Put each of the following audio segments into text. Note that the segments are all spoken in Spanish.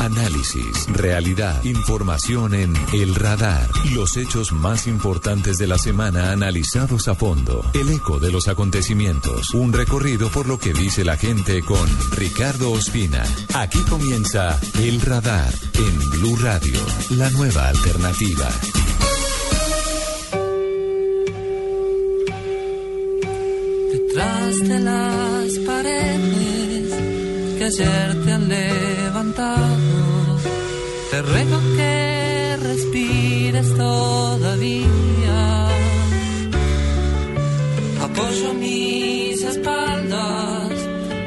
Análisis, realidad, información en El Radar. Los hechos más importantes de la semana analizados a fondo. El eco de los acontecimientos. Un recorrido por lo que dice la gente con Ricardo Ospina. Aquí comienza El Radar en Blue Radio, la nueva alternativa. Detrás de las paredes que ayer te han levantado, te ruego que respires todavía. Apoyo mis espaldas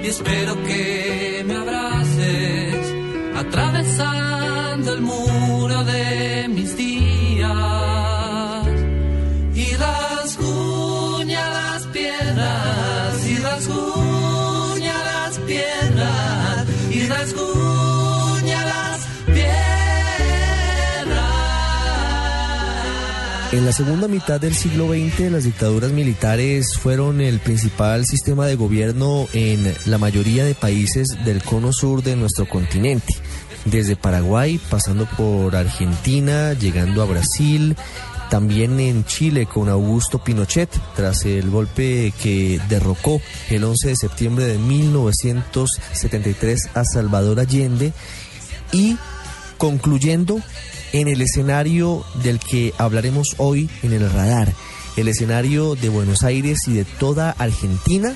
y espero que me abraces, atravesando el muro de mis días. Y rasguña las piedras, y rasguña las piedras, y rasguña En la segunda mitad del siglo XX, las dictaduras militares fueron el principal sistema de gobierno en la mayoría de países del cono sur de nuestro continente. Desde Paraguay, pasando por Argentina, llegando a Brasil, también en Chile con Augusto Pinochet, tras el golpe que derrocó el 11 de septiembre de 1973 a Salvador Allende, y concluyendo en el escenario del que hablaremos hoy en el radar, el escenario de Buenos Aires y de toda Argentina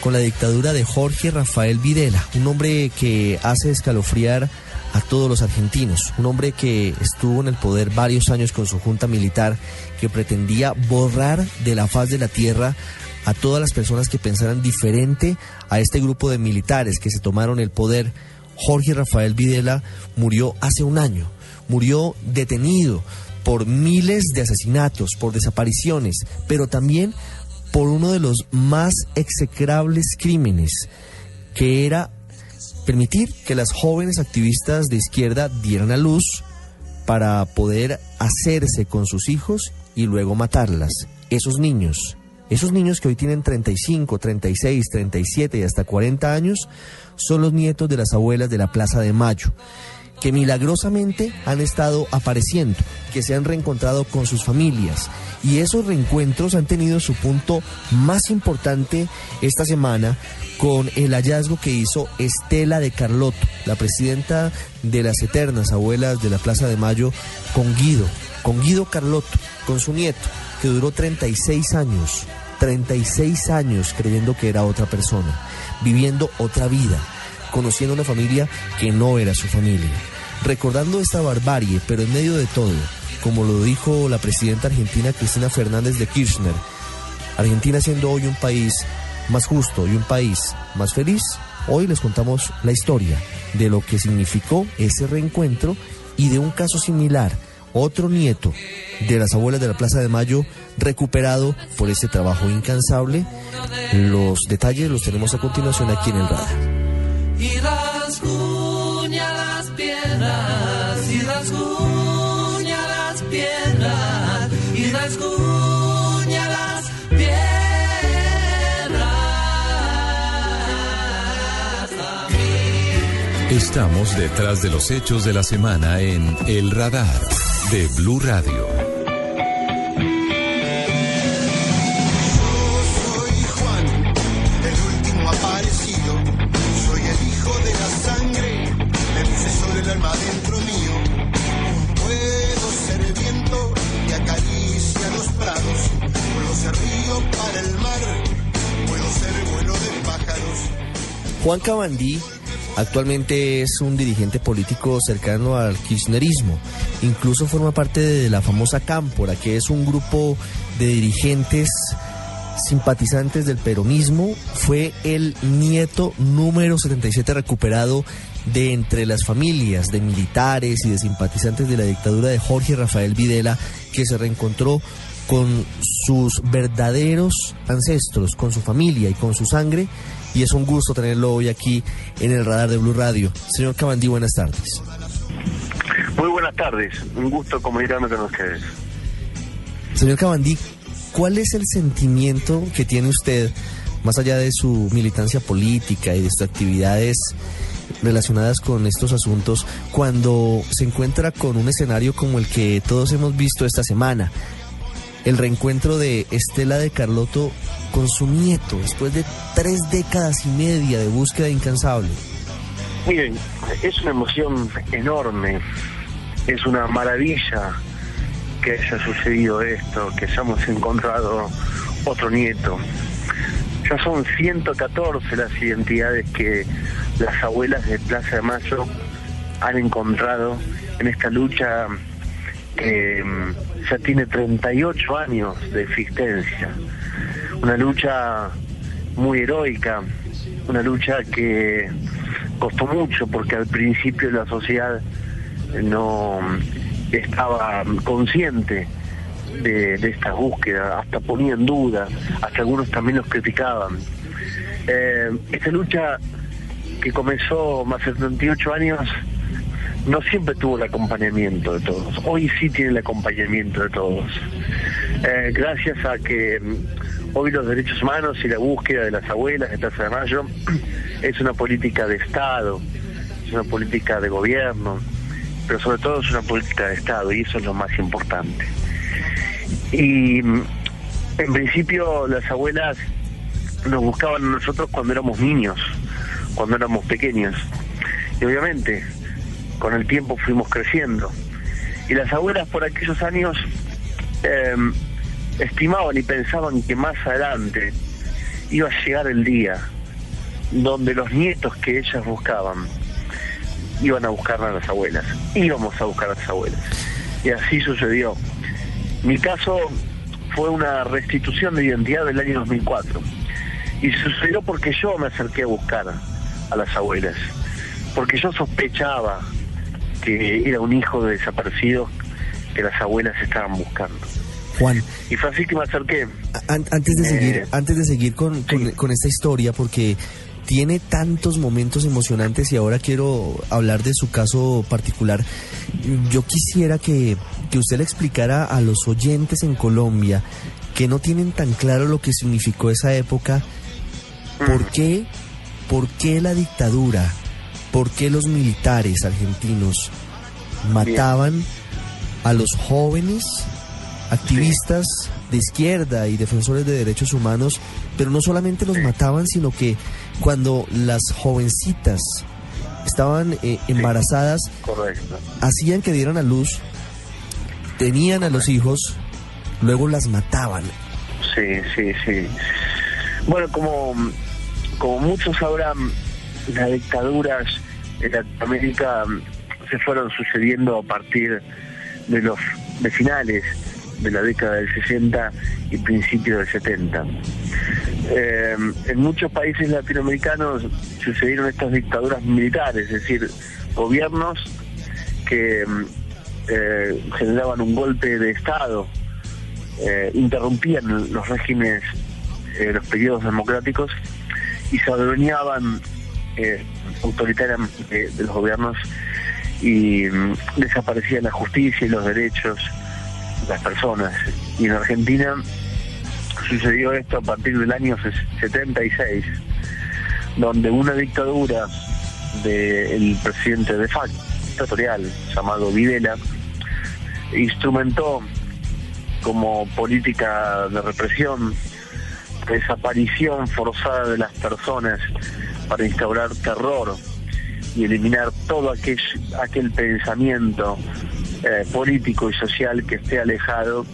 con la dictadura de Jorge Rafael Videla, un hombre que hace escalofriar a todos los argentinos, un hombre que estuvo en el poder varios años con su junta militar que pretendía borrar de la faz de la tierra a todas las personas que pensaran diferente a este grupo de militares que se tomaron el poder. Jorge Rafael Videla murió hace un año, murió detenido por miles de asesinatos, por desapariciones, pero también por uno de los más execrables crímenes, que era permitir que las jóvenes activistas de izquierda dieran a luz para poder hacerse con sus hijos y luego matarlas. Esos niños, esos niños que hoy tienen 35, 36, 37 y hasta 40 años, son los nietos de las abuelas de la Plaza de Mayo, que milagrosamente han estado apareciendo, que se han reencontrado con sus familias. Y esos reencuentros han tenido su punto más importante esta semana con el hallazgo que hizo Estela de Carlotto, la presidenta de las eternas abuelas de la Plaza de Mayo, con Guido, con Guido Carlotto, con su nieto, que duró 36 años, 36 años creyendo que era otra persona, viviendo otra vida, conociendo una familia que no era su familia, recordando esta barbarie, pero en medio de todo, como lo dijo la presidenta argentina Cristina Fernández de Kirchner, Argentina siendo hoy un país más justo y un país más feliz, hoy les contamos la historia de lo que significó ese reencuentro y de un caso similar, otro nieto de las abuelas de la Plaza de Mayo recuperado por ese trabajo incansable. Los detalles los tenemos a continuación aquí en el radar. Y rasguña las piedras, y rasguña las piedras, y rasguña las piedras. Estamos detrás de los hechos de la semana en El Radar de Blue Radio. Juan Cabandí actualmente es un dirigente político cercano al kirchnerismo. Incluso forma parte de la famosa Cámpora, que es un grupo de dirigentes simpatizantes del peronismo, fue el nieto número 77 recuperado de entre las familias de militares y de simpatizantes de la dictadura de Jorge Rafael Videla, que se reencontró con sus verdaderos ancestros, con su familia y con su sangre. Y es un gusto tenerlo hoy aquí en el radar de Blue Radio. Señor Cabandí, buenas tardes. Muy buenas tardes, un gusto comunicarme con ustedes. Señor Cabandí, ¿cuál es el sentimiento que tiene usted, más allá de su militancia política y de sus actividades relacionadas con estos asuntos, cuando se encuentra con un escenario como el que todos hemos visto esta semana? El reencuentro de Estela de Carlotto con su nieto, después de tres décadas y media de búsqueda incansable. Miren, es una emoción enorme, es una maravilla que haya sucedido esto, que hayamos encontrado otro nieto. Ya son 114 las identidades que las abuelas de Plaza de Mayo han encontrado en esta lucha que mm, ya tiene 38 años de existencia. Una lucha muy heroica, una lucha que costó mucho porque al principio la sociedad no estaba consciente de, esta búsqueda, hasta ponía en duda, hasta algunos también los criticaban. Eh, esta lucha que comenzó más de 38 años no siempre tuvo el acompañamiento de todos. Hoy sí tiene el acompañamiento de todos. Eh, gracias a que hoy los derechos humanos y la búsqueda de las abuelas de Plaza de Mayo es una política de Estado, es una política de gobierno, pero sobre todo es una política de Estado y eso es lo más importante. Y en principio las abuelas nos buscaban a nosotros cuando éramos niños, cuando éramos pequeños. Y obviamente con el tiempo fuimos creciendo. Y las abuelas por aquellos años em, estimaban y pensaban que más adelante iba a llegar el día donde los nietos que ellas buscaban iban a buscar a las abuelas, íbamos a buscar a las abuelas. Y así sucedió. Mi caso fue una restitución de identidad del año 2004. Y sucedió porque yo me acerqué a buscar a las abuelas. Porque yo sospechaba que era un hijo de desaparecido que las abuelas estaban buscando. Juan. Y fue así que me acerqué. antes de Eh, seguir, antes de seguir con, con- con esta historia, porque tiene tantos momentos emocionantes y ahora quiero hablar de su caso particular. Yo quisiera que, que usted le explicara a los oyentes en Colombia que no tienen tan claro lo que significó esa época, ¿por qué, por qué la dictadura, por qué los militares argentinos mataban a los jóvenes activistas de izquierda y defensores de derechos humanos, pero no solamente los mataban, sino que cuando las jovencitas estaban eh, embarazadas, Correcto. hacían que dieran a luz, tenían a los hijos, luego las mataban. Sí, sí, sí. Bueno, como, como muchos sabrán, las dictaduras en Latinoamérica se fueron sucediendo a partir de los de finales de la década del 60 y principios del 70. Eh, en muchos países latinoamericanos sucedieron estas dictaduras militares, es decir, gobiernos que eh, generaban un golpe de Estado, eh, interrumpían los regímenes, eh, los periodos democráticos y se adueñaban autoritariamente de los gobiernos y mm, desaparecía la justicia y los derechos de las personas. Y en Argentina sucedió esto a partir del año ses- 76, donde una dictadura del presidente de facto dictatorial llamado Videla instrumentó como política de represión desaparición forzada de las personas para instaurar terror y eliminar todo aquel, aquel pensamiento eh, político y social que esté alejado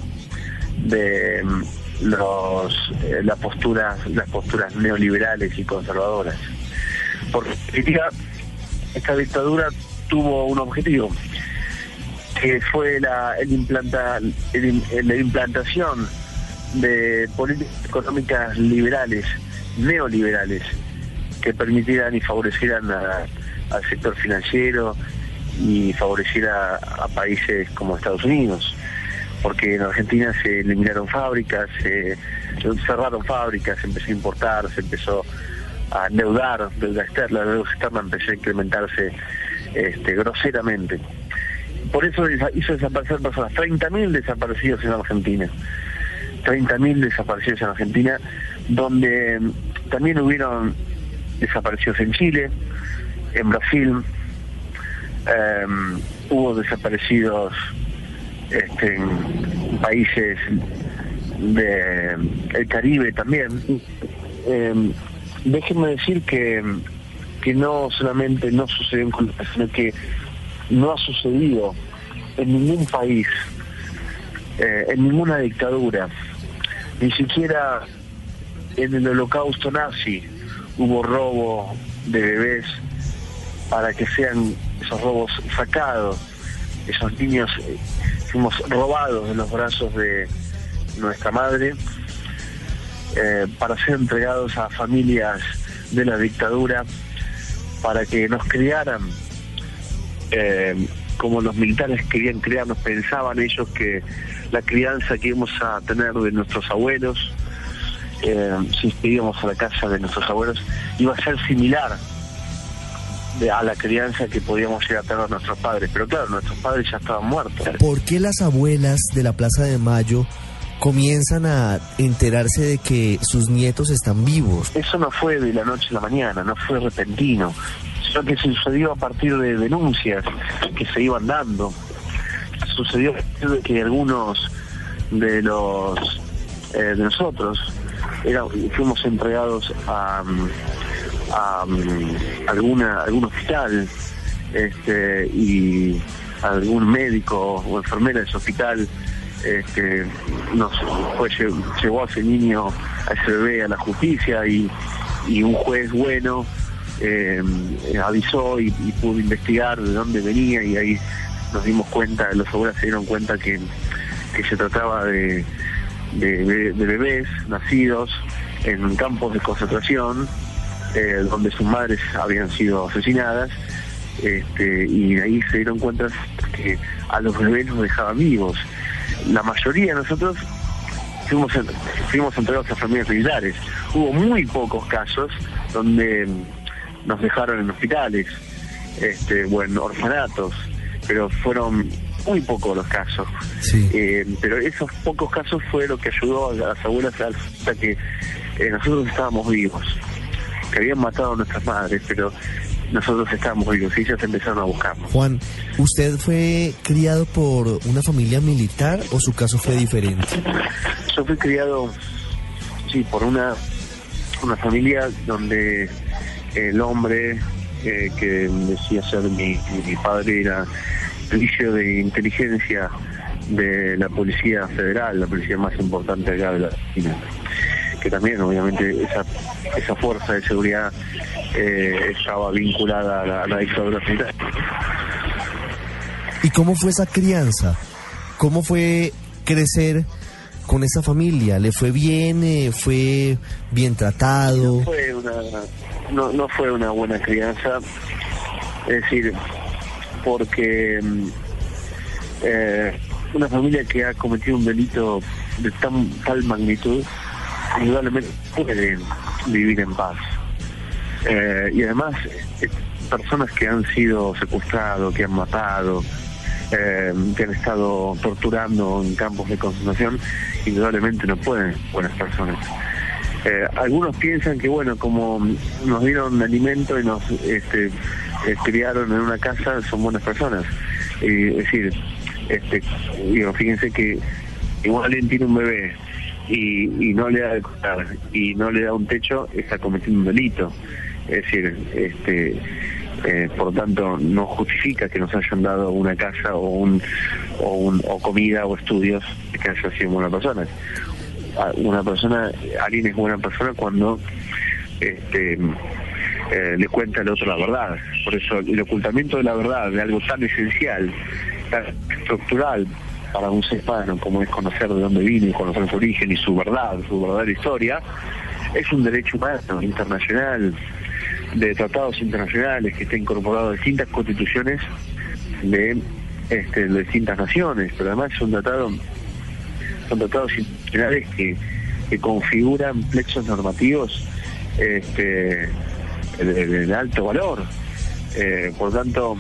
de mm, los eh, las posturas las posturas neoliberales y conservadoras. Porque esta dictadura tuvo un objetivo que fue la el implanta el- el- la implantación de políticas económicas liberales, neoliberales, que permitieran y favorecieran al sector financiero y favoreciera a países como Estados Unidos porque en Argentina se eliminaron fábricas, se cerraron fábricas, se empezó a importar, se empezó a endeudar, deuda externa, la deuda externa empezó a incrementarse este, groseramente. Por eso hizo desaparecer personas, 30.000 desaparecidos en Argentina. 30.000 desaparecidos en Argentina, donde también hubieron desaparecidos en Chile, en Brasil, em, hubo desaparecidos este, en países del Caribe también. Eh, déjenme decir que, que no solamente no sucedió en Colombia, sino que no ha sucedido en ningún país, eh, en ninguna dictadura, ni siquiera en el holocausto nazi hubo robo de bebés para que sean esos robos sacados, esos niños eh, fuimos robados de los brazos de nuestra madre eh, para ser entregados a familias de la dictadura para que nos criaran eh, como los militares querían criarnos, pensaban ellos que la crianza que íbamos a tener de nuestros abuelos, eh, si íbamos a la casa de nuestros abuelos, iba a ser similar a la crianza que podíamos llegar a tener nuestros padres. Pero claro, nuestros padres ya estaban muertos. ¿Por qué las abuelas de la Plaza de Mayo comienzan a enterarse de que sus nietos están vivos? Eso no fue de la noche a la mañana, no fue repentino, sino que sucedió a partir de denuncias que se iban dando. Sucedió a partir de que algunos de los eh, de nosotros era, fuimos entregados a, a, alguna algún hospital este, y algún médico o enfermera de ese hospital este, nos fue, llevó a ese niño, a ese bebé a la justicia y, un juez bueno eh, avisó y, pudo investigar de dónde venía y ahí nos dimos cuenta, los abuelos se dieron cuenta que, se trataba de, de, bebés nacidos en campos de concentración eh, donde sus madres habían sido asesinadas este, y ahí se dieron cuenta que a los bebés los dejaban vivos. La mayoría de nosotros fuimos, fuimos entregados a familias militares. Hubo muy pocos casos donde nos dejaron en hospitales este, o en orfanatos, pero fueron muy pocos los casos. Eh, pero esos pocos casos fue lo que ayudó a las abuelas a que eh, nosotros estábamos vivos que habían matado a nuestras madres, pero nosotros estábamos vivos y ellos empezaron a buscarnos. Juan, ¿usted fue criado por una familia militar o su caso fue diferente? Yo fui criado, sí, por una, una familia donde el hombre eh, que decía ser mi, mi padre era servicio de inteligencia de la Policía Federal, la policía más importante acá de la Argentina que también obviamente esa, esa fuerza de seguridad eh, estaba vinculada a la, dictadura militar. ¿Y cómo fue esa crianza? ¿Cómo fue crecer con esa familia? ¿Le fue bien? Eh, ¿Fue bien tratado? No fue una, no, no fue una buena crianza, es decir, porque mm, eh, una familia que ha cometido un delito de tan tal magnitud indudablemente pueden vivir en paz. Eh, y además, eh, personas que han sido secuestrados, que han matado, eh, que han estado torturando en campos de concentración, indudablemente no pueden buenas personas. algunos piensan que, bueno, como nos dieron alimento y nos este, criaron en una casa, son buenas personas. es decir, este, digo, fíjense que igual alguien tiene un bebé, y, no le da de comer y no le da un techo, está cometiendo un delito. Es decir, este, eh, por tanto, no justifica que nos hayan dado una casa o, un, o, un, o comida o estudios que haya sido buena persona. Una persona, alguien es buena persona cuando este, eh, le cuenta al otro la verdad. Por eso el ocultamiento de la verdad, de algo tan esencial, tan estructural para un humano, como es conocer de dónde vino conocer su origen y su verdad, su verdadera historia, es un derecho humano internacional, de tratados internacionales que está incorporado a distintas constituciones de, este, distintas naciones, pero además son tratados, son tratados internacionales que, que configuran plexos normativos este, de, de alto valor. Eh, por tanto,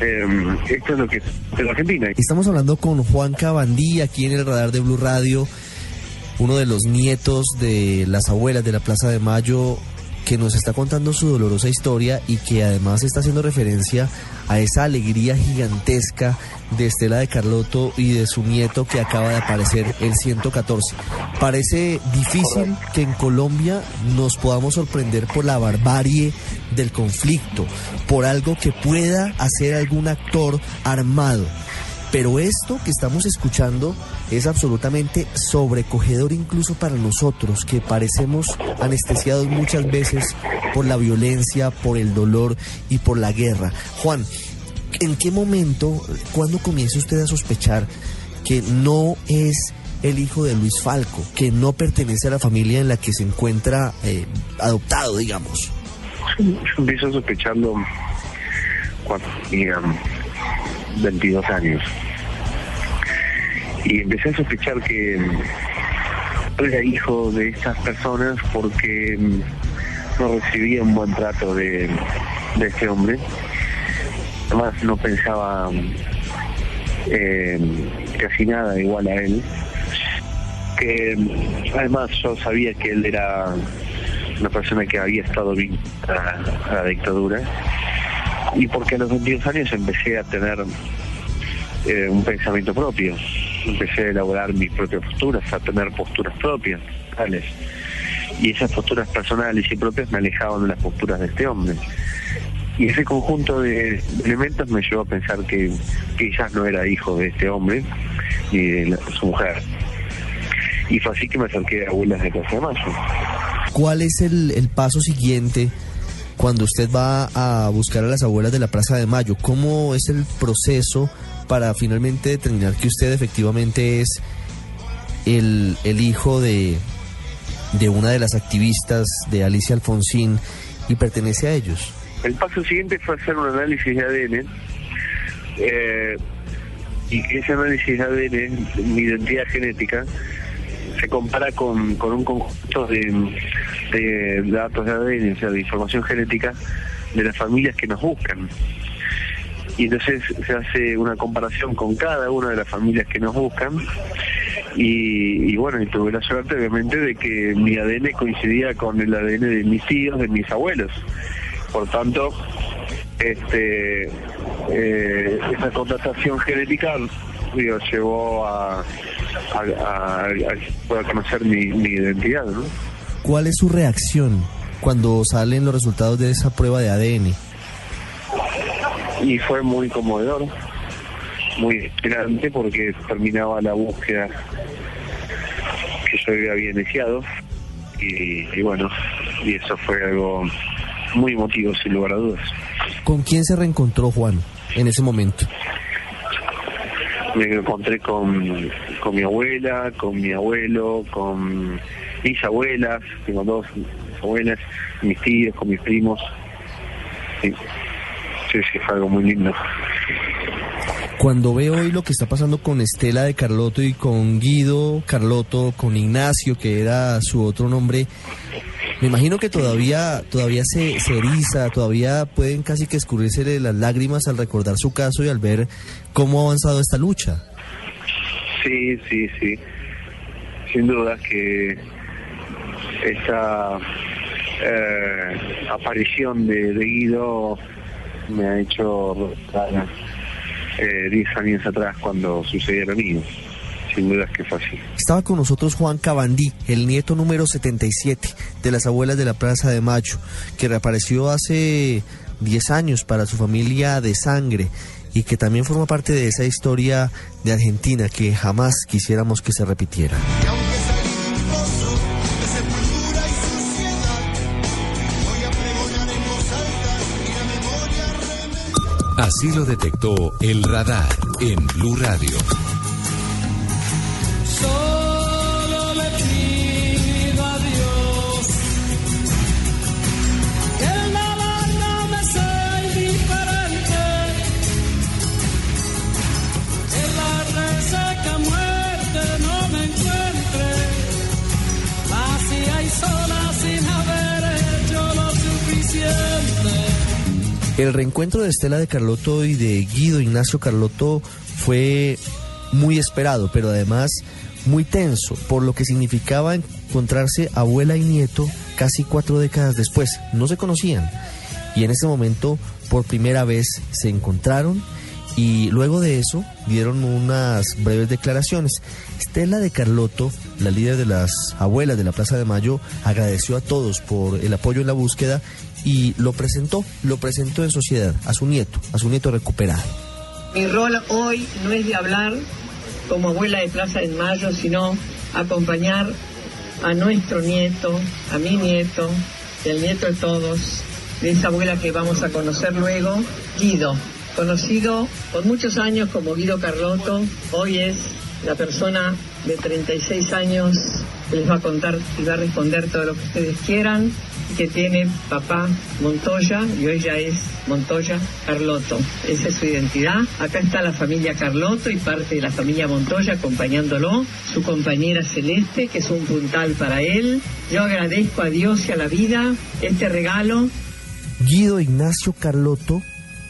eh, esto es lo que es Argentina. Estamos hablando con Juan Cabandí aquí en el radar de Blue Radio, uno de los nietos de las abuelas de la Plaza de Mayo que nos está contando su dolorosa historia y que además está haciendo referencia a esa alegría gigantesca de Estela de Carlotto y de su nieto que acaba de aparecer el 114. Parece difícil que en Colombia nos podamos sorprender por la barbarie del conflicto, por algo que pueda hacer algún actor armado. Pero esto que estamos escuchando es absolutamente sobrecogedor incluso para nosotros, que parecemos anestesiados muchas veces por la violencia, por el dolor y por la guerra. Juan, ¿en qué momento, cuándo comienza usted a sospechar que no es el hijo de Luis Falco, que no pertenece a la familia en la que se encuentra eh, adoptado, digamos? Empiezo a sospecharlo cuando tenía 22 años. Y empecé a sospechar que mm, era hijo de estas personas porque mm, no recibía un buen trato de, de este hombre. Además no pensaba eh, casi nada igual a él. Que además yo sabía que él era una persona que había estado vinculada a la dictadura y porque a los 22 años empecé a tener eh, un pensamiento propio, empecé a elaborar mis propias posturas, a tener posturas propias, tales. Y esas posturas personales y propias me alejaban de las posturas de este hombre. Y ese conjunto de elementos me llevó a pensar que quizás no era hijo de este hombre ni de su mujer. Y fue así que me acerqué a abuelas de Plaza de Mayo. ¿Cuál es el, el paso siguiente cuando usted va a buscar a las abuelas de la Plaza de Mayo? ¿Cómo es el proceso para finalmente determinar que usted efectivamente es el, el hijo de, de una de las activistas de Alicia Alfonsín y pertenece a ellos? El paso siguiente fue hacer un análisis de ADN eh, y que ese análisis de ADN, mi identidad genética, se compara con, con un conjunto de, de datos de ADN, o sea, de información genética de las familias que nos buscan. Y entonces se hace una comparación con cada una de las familias que nos buscan y, y bueno, y tuve la suerte obviamente de que mi ADN coincidía con el ADN de mis tíos, de mis abuelos. Por tanto, este eh, esa contratación genética digo, llevó a, a, conocer mi, mi identidad, ¿no? ¿Cuál es su reacción cuando salen los resultados de esa prueba de ADN? Y fue muy conmovedor, muy inspirante porque terminaba la búsqueda que yo había iniciado y, y bueno, y eso fue algo muy emotivo sin lugar a dudas. ¿Con quién se reencontró Juan en ese momento? me encontré con, con mi abuela, con mi abuelo, con mis abuelas, tengo dos abuelas, mis tíos, con mis primos. Sí, sí, sí, fue algo muy lindo. Cuando veo hoy lo que está pasando con Estela de Carlotto y con Guido Carlotto, con Ignacio, que era su otro nombre, me imagino que todavía, todavía se, se eriza, todavía pueden casi que escurrirse las lágrimas al recordar su caso y al ver cómo ha avanzado esta lucha. Sí, sí, sí. Sin duda que esta eh, aparición de, de Guido me ha hecho recordar, eh, 10 años atrás cuando sucedió lo. Sin duda que fue así. Estaba con nosotros Juan Cabandí, el nieto número 77 de las abuelas de la Plaza de Mayo, que reapareció hace 10 años para su familia de sangre y que también forma parte de esa historia de Argentina que jamás quisiéramos que se repitiera. Así lo detectó el radar en Blue Radio. El reencuentro de Estela de Carlotto y de Guido Ignacio Carlotto fue muy esperado, pero además muy tenso, por lo que significaba encontrarse abuela y nieto casi cuatro décadas después. No se conocían y en ese momento por primera vez se encontraron y luego de eso dieron unas breves declaraciones. Estela de Carlotto, la líder de las abuelas de la Plaza de Mayo, agradeció a todos por el apoyo en la búsqueda y lo presentó, lo presentó en sociedad a su nieto, a su nieto recuperado. Mi rol hoy no es de hablar como abuela de Plaza de Mayo, sino acompañar a nuestro nieto, a mi nieto, y al nieto de todos, de esa abuela que vamos a conocer luego, Guido, conocido por muchos años como Guido Carlotto, hoy es la persona de 36 años que les va a contar y va a responder todo lo que ustedes quieran, que tiene papá Montoya y ya es Montoya Carlotto. Esa es su identidad. Acá está la familia Carlotto y parte de la familia Montoya acompañándolo, su compañera Celeste, que es un puntal para él. Yo agradezco a Dios y a la vida este regalo Guido Ignacio Carlotto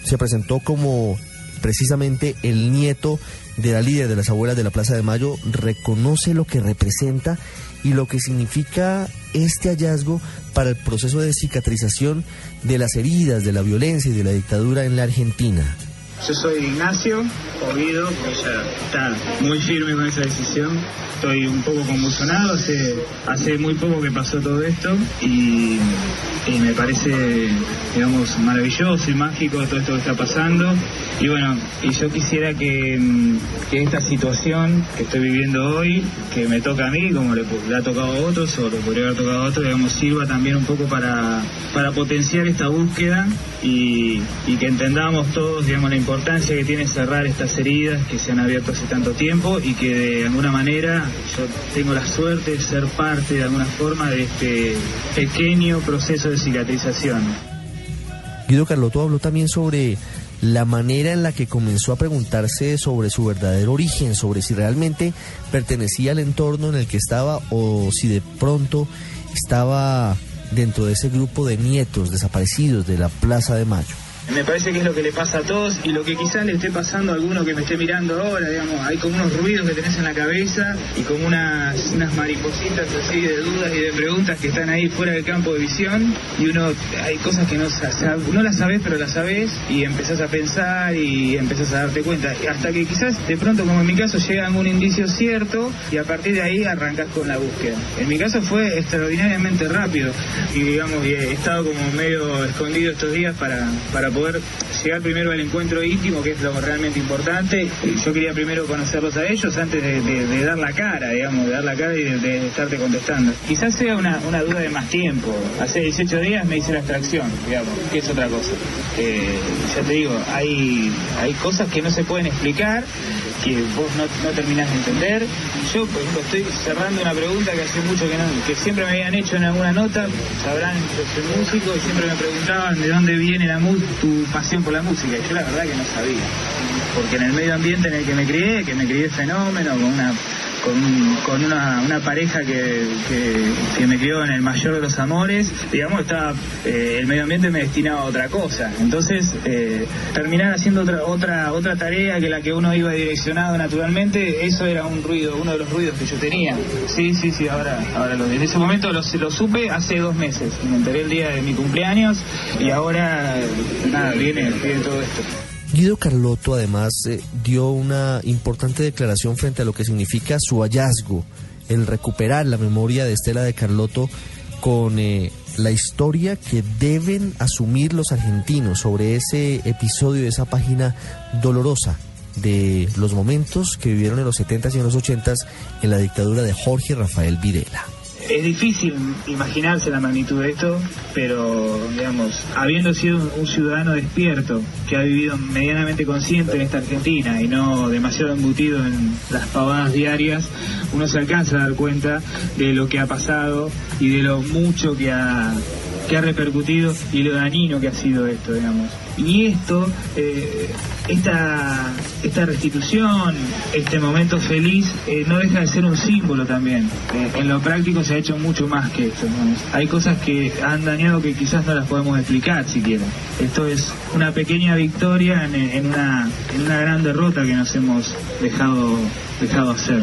se presentó como precisamente el nieto de la líder de las abuelas de la Plaza de Mayo, reconoce lo que representa y lo que significa este hallazgo para el proceso de cicatrización de las heridas de la violencia y de la dictadura en la Argentina. Yo soy Ignacio Ovido, ella está muy firme con esa decisión. Estoy un poco convulsionado, hace, hace muy poco que pasó todo esto y, me parece, digamos, maravilloso y mágico todo esto que está pasando. Y bueno, y yo quisiera que, mm, que esta situación que estoy viviendo hoy, que me toca a mí, como le, le ha tocado a otros o le podría haber tocado a otros, digamos, sirva también un poco para, para potenciar esta búsqueda y, y que entendamos todos, digamos, la importancia que tiene cerrar estas heridas que se han abierto hace tanto tiempo y que de alguna manera yo tengo la suerte de ser parte de alguna forma de este pequeño proceso de cicatrización. Guido Carlotto habló también sobre la manera en la que comenzó a preguntarse sobre su verdadero origen, sobre si realmente pertenecía al entorno en el que estaba o si de pronto estaba dentro de ese grupo de nietos desaparecidos de la Plaza de Mayo. Me parece que es lo que le pasa a todos y lo que quizás le esté pasando a alguno que me esté mirando ahora, digamos, hay como unos ruidos que tenés en la cabeza y como unas, unas maripositas así de dudas y de preguntas que están ahí fuera del campo de visión y uno, hay cosas que no, no las sabes pero las sabes y empezás a pensar y empezás a darte cuenta, hasta que quizás de pronto como en mi caso llega algún indicio cierto y a partir de ahí arrancás con la búsqueda. En mi caso fue extraordinariamente rápido y digamos, he estado como medio escondido estos días para, para poder llegar primero al encuentro íntimo, que es lo realmente importante. Yo quería primero conocerlos a ellos antes de, dar la cara, digamos, de dar la cara y de, de estarte contestando. Quizás sea una, una duda de más tiempo. Hace 18 días me hice la extracción, digamos, que es otra cosa. Eh, ya te digo, hay, hay cosas que no se pueden explicar, que vos no, no terminás de entender. Yo, por ejemplo, estoy cerrando una pregunta que hace mucho que no, que siempre me habían hecho en alguna nota, sabrán, yo soy músico siempre me preguntaban de dónde viene la mu- tu pasión por la música. Yo la verdad que no sabía. Porque en el medio ambiente en el que me crié, que me crié fenómeno, con una con, con una, pareja que, que, me crió en el mayor de los amores, digamos, estaba, eh, el medio ambiente me destinaba a otra cosa. Entonces, eh, terminar haciendo otra, otra, otra tarea que la que uno iba direccionado naturalmente, eso era un ruido, uno de los ruidos que yo tenía. Sí, sí, sí, ahora, ahora lo, en ese momento lo, lo supe hace dos meses. Me enteré el día de mi cumpleaños y ahora, nada, viene, viene todo esto. Guido Carlotto además eh, dio una importante declaración frente a lo que significa su hallazgo, el recuperar la memoria de Estela de Carlotto con eh, la historia que deben asumir los argentinos sobre ese episodio, esa página dolorosa de los momentos que vivieron en los 70s y en los 80s en la dictadura de Jorge Rafael Videla. Es difícil imaginarse la magnitud de esto, pero digamos, habiendo sido un, un ciudadano despierto que ha vivido medianamente consciente en esta Argentina y no demasiado embutido en las pavadas diarias, uno se alcanza a dar cuenta de lo que ha pasado y de lo mucho que ha que ha repercutido y lo dañino que ha sido esto, digamos. Y esto, eh, esta, esta restitución, este momento feliz, eh, no deja de ser un símbolo también. Eh, en lo práctico se ha hecho mucho más que esto. digamos. Hay cosas que han dañado que quizás no las podemos explicar siquiera. Esto es una pequeña victoria en, en una, en una gran derrota que nos hemos dejado, dejado hacer.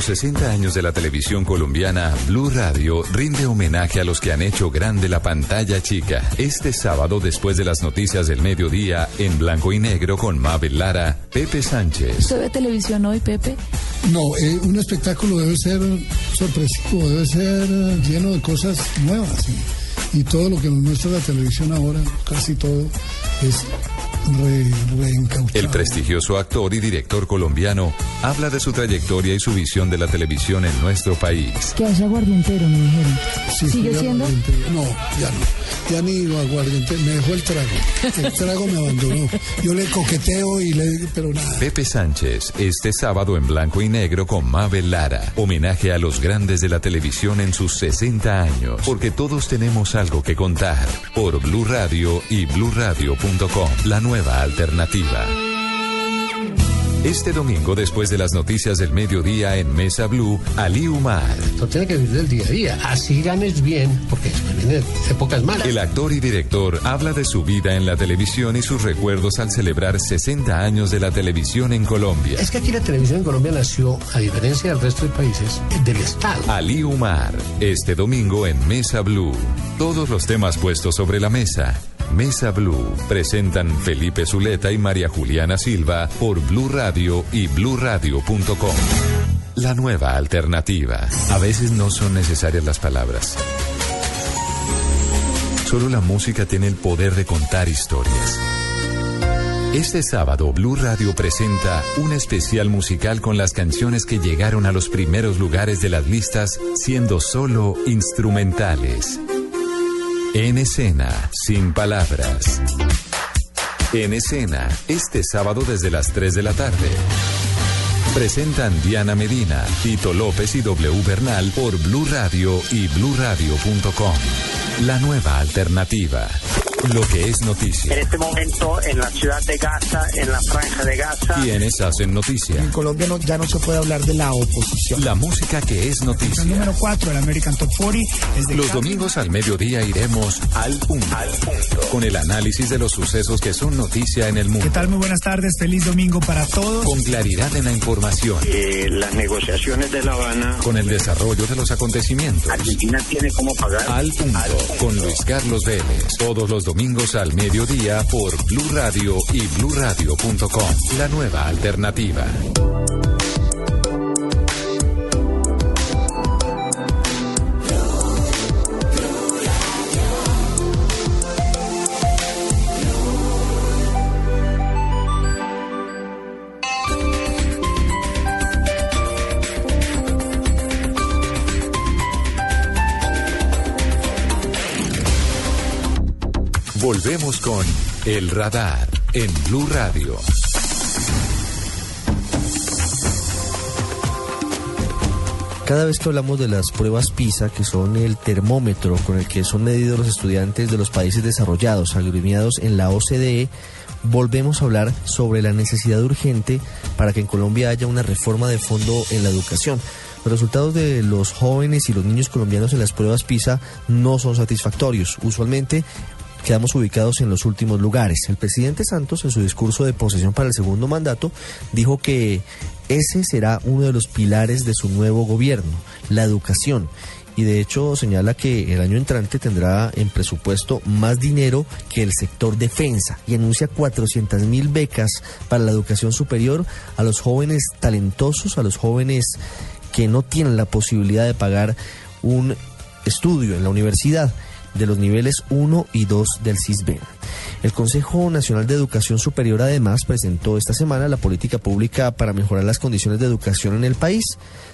Los 60 años de la televisión colombiana, Blue Radio rinde homenaje a los que han hecho grande la pantalla chica. Este sábado, después de las noticias del mediodía, en blanco y negro con Mabel Lara, Pepe Sánchez. ¿Usted ve televisión hoy, Pepe? No, eh, un espectáculo debe ser sorpresivo, debe ser eh, lleno de cosas nuevas. Y, y todo lo que nos muestra la televisión ahora, casi todo, es re. El prestigioso actor y director colombiano habla de su trayectoria y su visión de la televisión en nuestro país. Que hace aguardientero, me dijeron. Sí, ¿Sigue siendo? No, ya no. Ya ni iba a aguardiente, me dejó el trago. El trago me abandonó. Yo le coqueteo y le pero nada. Pepe Sánchez, este sábado en blanco y negro con Mabel Lara. Homenaje a los grandes de la televisión en sus 60 años. Porque todos tenemos algo que contar. Por Blue Radio y bluradio.com. La nueva alternativa. Este domingo, después de las noticias del mediodía en Mesa Blue, Ali Umar. Esto tiene que vivir del día a día. Así ganes bien, porque vienen épocas malas. El actor y director habla de su vida en la televisión y sus recuerdos al celebrar 60 años de la televisión en Colombia. Es que aquí la televisión en Colombia nació, a diferencia del resto de países, del Estado. Ali Umar, este domingo en Mesa Blue. Todos los temas puestos sobre la mesa. Mesa Blue. Presentan Felipe Zuleta y María Juliana Silva por Blue Radio y bluradio.com. La nueva alternativa. A veces no son necesarias las palabras. Solo la música tiene el poder de contar historias. Este sábado, Blue Radio presenta un especial musical con las canciones que llegaron a los primeros lugares de las listas siendo solo instrumentales. En escena, sin palabras. En escena, este sábado desde las 3 de la tarde. Presentan Diana Medina, Tito López y W Bernal por Blue Radio y bluradio.com. La nueva alternativa. Lo que es noticia. En este momento, en la ciudad de Gaza, en la franja de Gaza. Quienes hacen noticia. En Colombia no- ya no se puede hablar de la oposición. La música que es noticia. El número 4 del American Top 40 es de Los domingos al mediodía iremos al punto, con el análisis de los sucesos que son noticia en el ¿Qué mundo, tal? Muy buenas tardes. Feliz domingo para todos. con claridad en la información, Eh, las negociaciones de La Habana. con el desarrollo de los acontecimientos. Argentina tiene cómo pagar. Al punto, con Luis Carlos Vélez, todos los domingos al mediodía por Blue Radio y bluradio.com. La nueva alternativa. Volvemos con El Radar en Blue Radio. Cada vez que hablamos de las pruebas PISA, que son el termómetro con el que son medidos los estudiantes de los países desarrollados, agremiados en la OCDE, volvemos a hablar sobre la necesidad urgente para que en Colombia haya una reforma de fondo en la educación. Los resultados de los jóvenes y los niños colombianos en las pruebas PISA no son satisfactorios. Usualmente quedamos ubicados en los últimos lugares. El presidente Santos, en su discurso de posesión para el segundo mandato, dijo que ese será uno de los pilares de su nuevo gobierno, la educación, y de hecho señala que el año entrante tendrá en presupuesto más dinero que el sector defensa y anuncia 400 mil becas para la educación superior a los jóvenes talentosos, a los jóvenes que no tienen la posibilidad de pagar un estudio en la universidad de los niveles 1 y 2 del CISBEN. El Consejo Nacional de Educación Superior además presentó esta semana la política pública para mejorar las condiciones de educación en el país.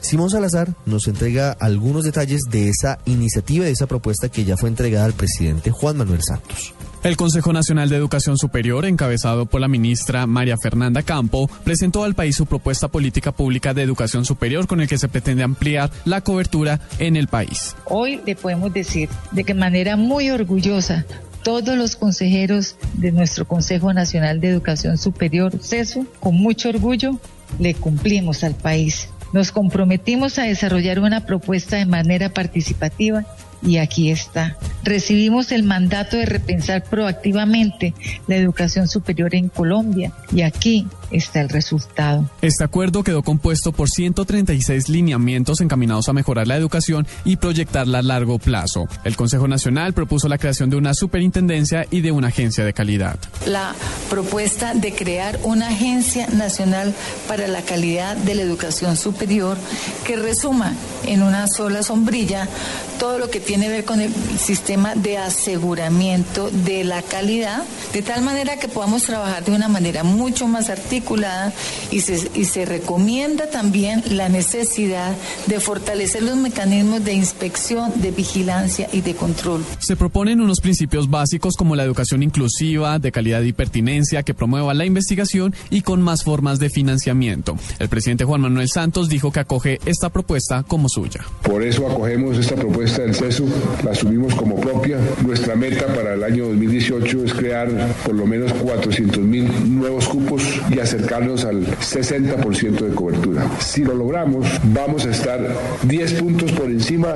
Simón Salazar nos entrega algunos detalles de esa iniciativa, de esa propuesta que ya fue entregada al presidente Juan Manuel Santos. El Consejo Nacional de Educación Superior, encabezado por la ministra María Fernanda Campo, presentó al país su propuesta política pública de educación superior con el que se pretende ampliar la cobertura en el país. Hoy le podemos decir de que manera muy orgullosa todos los consejeros de nuestro Consejo Nacional de Educación Superior, CESU, con mucho orgullo, le cumplimos al país. Nos comprometimos a desarrollar una propuesta de manera participativa y aquí está. Recibimos el mandato de repensar proactivamente la educación superior en Colombia y aquí está el resultado. Este acuerdo quedó compuesto por 136 lineamientos encaminados a mejorar la educación y proyectarla a largo plazo. El Consejo Nacional propuso la creación de una superintendencia y de una agencia de calidad. La propuesta de crear una agencia nacional para la calidad de la educación superior que resuma en una sola sombrilla todo lo que tiene que ver con el sistema de aseguramiento de la calidad, de tal manera que podamos trabajar de una manera mucho más articulada y se, y se recomienda también la necesidad de fortalecer los mecanismos de inspección, de vigilancia y de control. Se proponen unos principios básicos como la educación inclusiva, de calidad y pertinencia, que promueva la investigación y con más formas de financiamiento. El presidente Juan Manuel Santos dijo que acoge esta propuesta como suya. Por eso acogemos esta propuesta del CESU, la asumimos como propia. Nuestra meta para el año 2018 es crear por lo menos 400 mil nuevos cupos y acercarnos al 60% de cobertura. Si lo logramos, vamos a estar 10 puntos por encima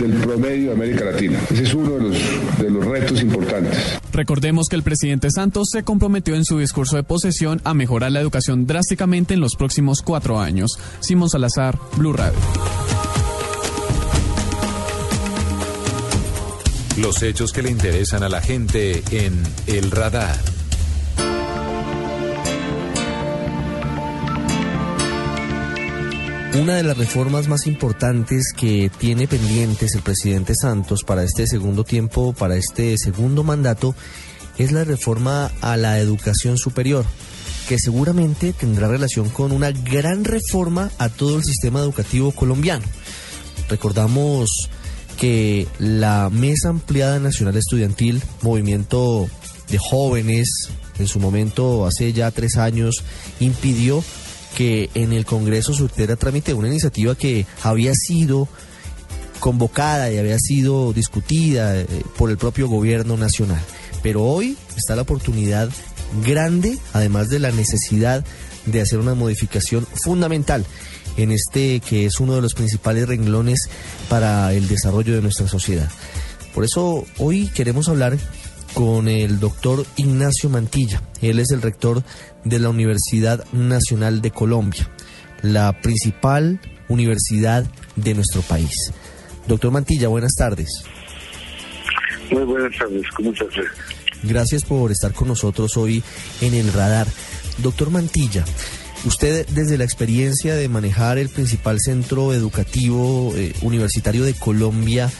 del promedio de América Latina. Ese es uno de los, de los retos importantes. Recordemos que el presidente Santos se comprometió en su discurso de posesión a mejorar la educación drásticamente en los próximos cuatro años. Simón Salazar, Blue Radio. Los hechos que le interesan a la gente en El Radar. Una de las reformas más importantes que tiene pendientes el presidente Santos para este segundo tiempo, para este segundo mandato, es la reforma a la educación superior, que seguramente tendrá relación con una gran reforma a todo el sistema educativo colombiano. Recordamos que la Mesa Ampliada Nacional Estudiantil, movimiento de jóvenes, en su momento, hace ya tres años, impidió que en el Congreso surtiera trámite una iniciativa que había sido convocada y había sido discutida eh, por el propio gobierno nacional. Pero hoy está la oportunidad grande, además de la necesidad de hacer una modificación fundamental en este que es uno de los principales renglones para el desarrollo de nuestra sociedad. Por eso hoy queremos hablar con el doctor Ignacio Mantilla. Él es el rector de la Universidad Nacional de Colombia, la principal universidad de nuestro país. Doctor Mantilla, buenas tardes. Muy buenas tardes, ¿cómo estás? Gracias por estar con nosotros hoy en el radar. Doctor Mantilla, usted desde la experiencia de manejar el principal centro educativo eh, universitario de Colombia,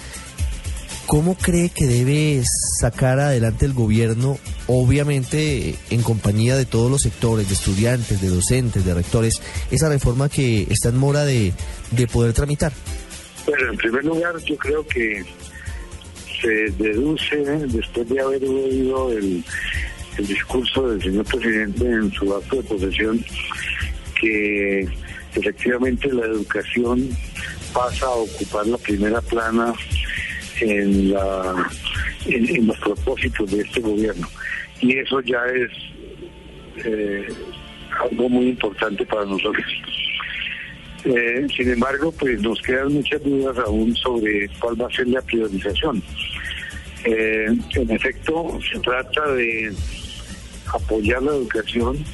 ¿Cómo cree que debe sacar adelante el gobierno, obviamente en compañía de todos los sectores, de estudiantes, de docentes, de rectores, esa reforma que está en mora de, de poder tramitar? Bueno, en primer lugar, yo creo que se deduce, después de haber oído el, el discurso del señor presidente en su acto de posesión, que efectivamente la educación pasa a ocupar la primera plana en, la, en, los propósitos de este gobierno. Y eso ya es eh, algo muy importante para nosotros. Eh, sin embargo, pues nos quedan muchas dudas aún sobre cuál va a ser la priorización. Eh, en efecto, se trata de apoyar la educación,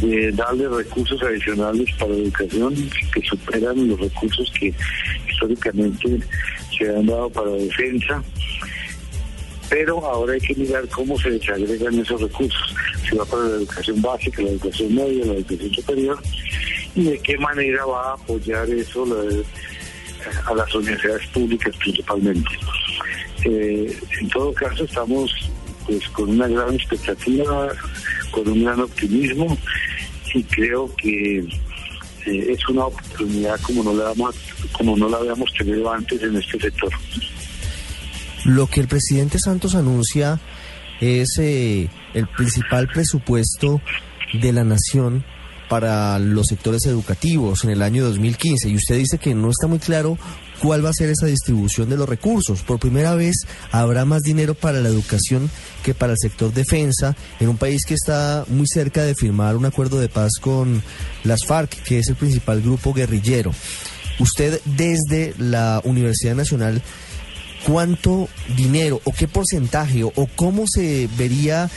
de darle recursos adicionales para la educación que superan los recursos que históricamente se han dado para defensa, pero ahora hay que mirar cómo se desagregan esos recursos, si va para la educación básica, la educación media, la educación superior, y de qué manera va a apoyar eso la- a las universidades públicas principalmente. Eh, en todo caso, estamos pues con una gran expectativa, con un gran optimismo y creo que eh, es una oportunidad como no la vamos a- como no la habíamos tenido antes en este sector. Lo que el presidente Santos anuncia es eh, el principal presupuesto de la nación para los sectores educativos en el año 2015 y usted dice que no está muy claro cuál va a ser esa distribución de los recursos. Por primera vez habrá más dinero para la educación que para el sector defensa en un país que está muy cerca de firmar un acuerdo de paz con las FARC, que es el principal grupo guerrillero. Usted desde la Universidad Nacional cuánto dinero o qué porcentaje o, cómo se vería